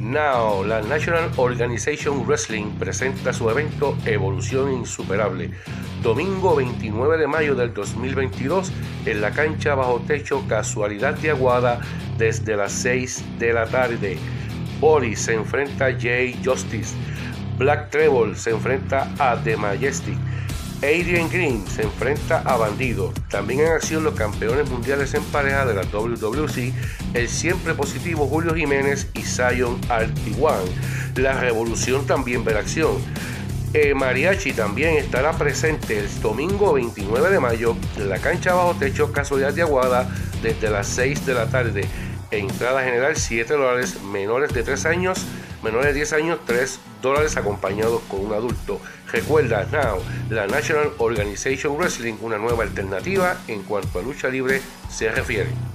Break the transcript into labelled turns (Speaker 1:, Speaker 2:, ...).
Speaker 1: Now, la National Organization Wrestling presenta su evento Evolución Insuperable, domingo 29 de mayo del 2022 en la cancha bajo techo Casualidad de Aguada desde las 6 de la tarde. Boris se enfrenta a Jay Justice, Black Treble se enfrenta a The Majestic, Adrian Green se enfrenta a Bandido. También en acción los campeones mundiales en pareja de la WWC, el siempre positivo Julio Jiménez y Zion Artiguan. La revolución también verá acción. Eh, Mariachi también estará presente el domingo 29 de mayo en la cancha bajo techo Casualidad de Aguada desde las 6 de la tarde. Entrada general 7 dólares, menores de 3 años, menores de 10 años 3 dólares acompañados con un adulto. Recuerda, Now, la National Organization Wrestling, una nueva alternativa en cuanto a lucha libre se refiere.